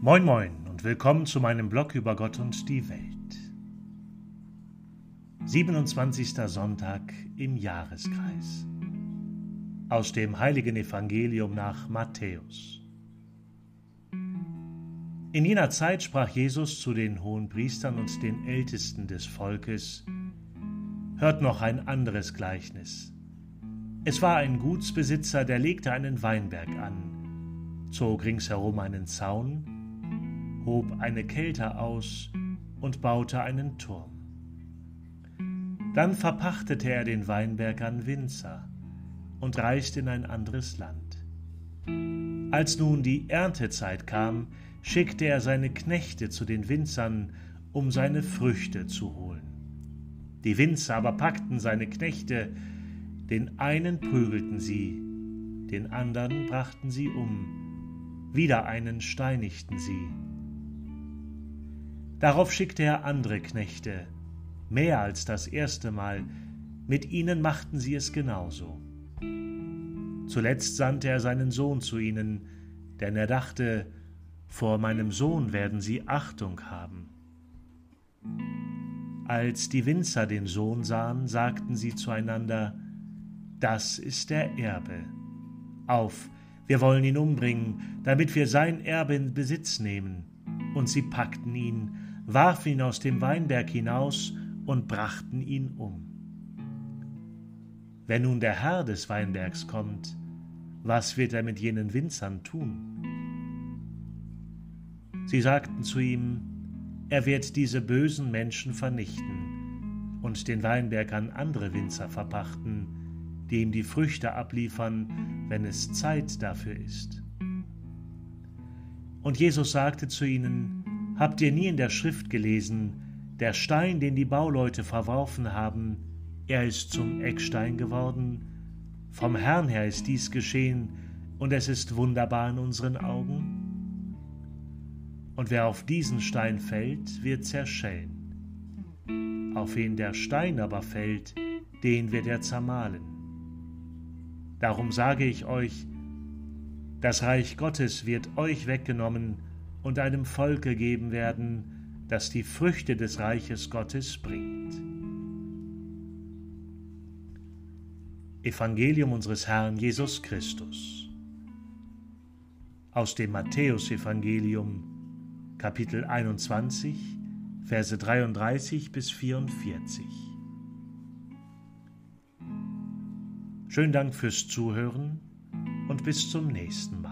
Moin moin und willkommen zu meinem Blog über Gott und die Welt. 27. Sonntag im Jahreskreis. Aus dem heiligen Evangelium nach Matthäus. In jener Zeit sprach Jesus zu den hohen Priestern und den Ältesten des Volkes, Hört noch ein anderes Gleichnis. Es war ein Gutsbesitzer, der legte einen Weinberg an, zog ringsherum einen Zaun, hob eine Kälte aus und baute einen Turm. Dann verpachtete er den Weinberg an Winzer und reiste in ein anderes Land. Als nun die Erntezeit kam, schickte er seine Knechte zu den Winzern, um seine Früchte zu holen. Die Winzer aber packten seine Knechte, den einen prügelten sie, den anderen brachten sie um, wieder einen steinigten sie. Darauf schickte er andere Knechte, mehr als das erste Mal, mit ihnen machten sie es genauso. Zuletzt sandte er seinen Sohn zu ihnen, denn er dachte, vor meinem Sohn werden sie Achtung haben. Als die Winzer den Sohn sahen, sagten sie zueinander, Das ist der Erbe. Auf, wir wollen ihn umbringen, damit wir sein Erbe in Besitz nehmen. Und sie packten ihn, warfen ihn aus dem Weinberg hinaus und brachten ihn um. Wenn nun der Herr des Weinbergs kommt, was wird er mit jenen Winzern tun? Sie sagten zu ihm, er wird diese bösen Menschen vernichten und den Weinberg an andere Winzer verpachten, die ihm die Früchte abliefern, wenn es Zeit dafür ist. Und Jesus sagte zu ihnen, Habt ihr nie in der Schrift gelesen, der Stein, den die Bauleute verworfen haben, er ist zum Eckstein geworden? Vom Herrn her ist dies geschehen, und es ist wunderbar in unseren Augen? und wer auf diesen Stein fällt, wird zerschellen. Auf wen der Stein aber fällt, den wird er zermahlen. Darum sage ich euch, das Reich Gottes wird euch weggenommen und einem Volk gegeben werden, das die Früchte des Reiches Gottes bringt. Evangelium unseres Herrn Jesus Christus aus dem Matthäusevangelium Kapitel 21, Verse 33 bis 44. Schönen Dank fürs Zuhören und bis zum nächsten Mal.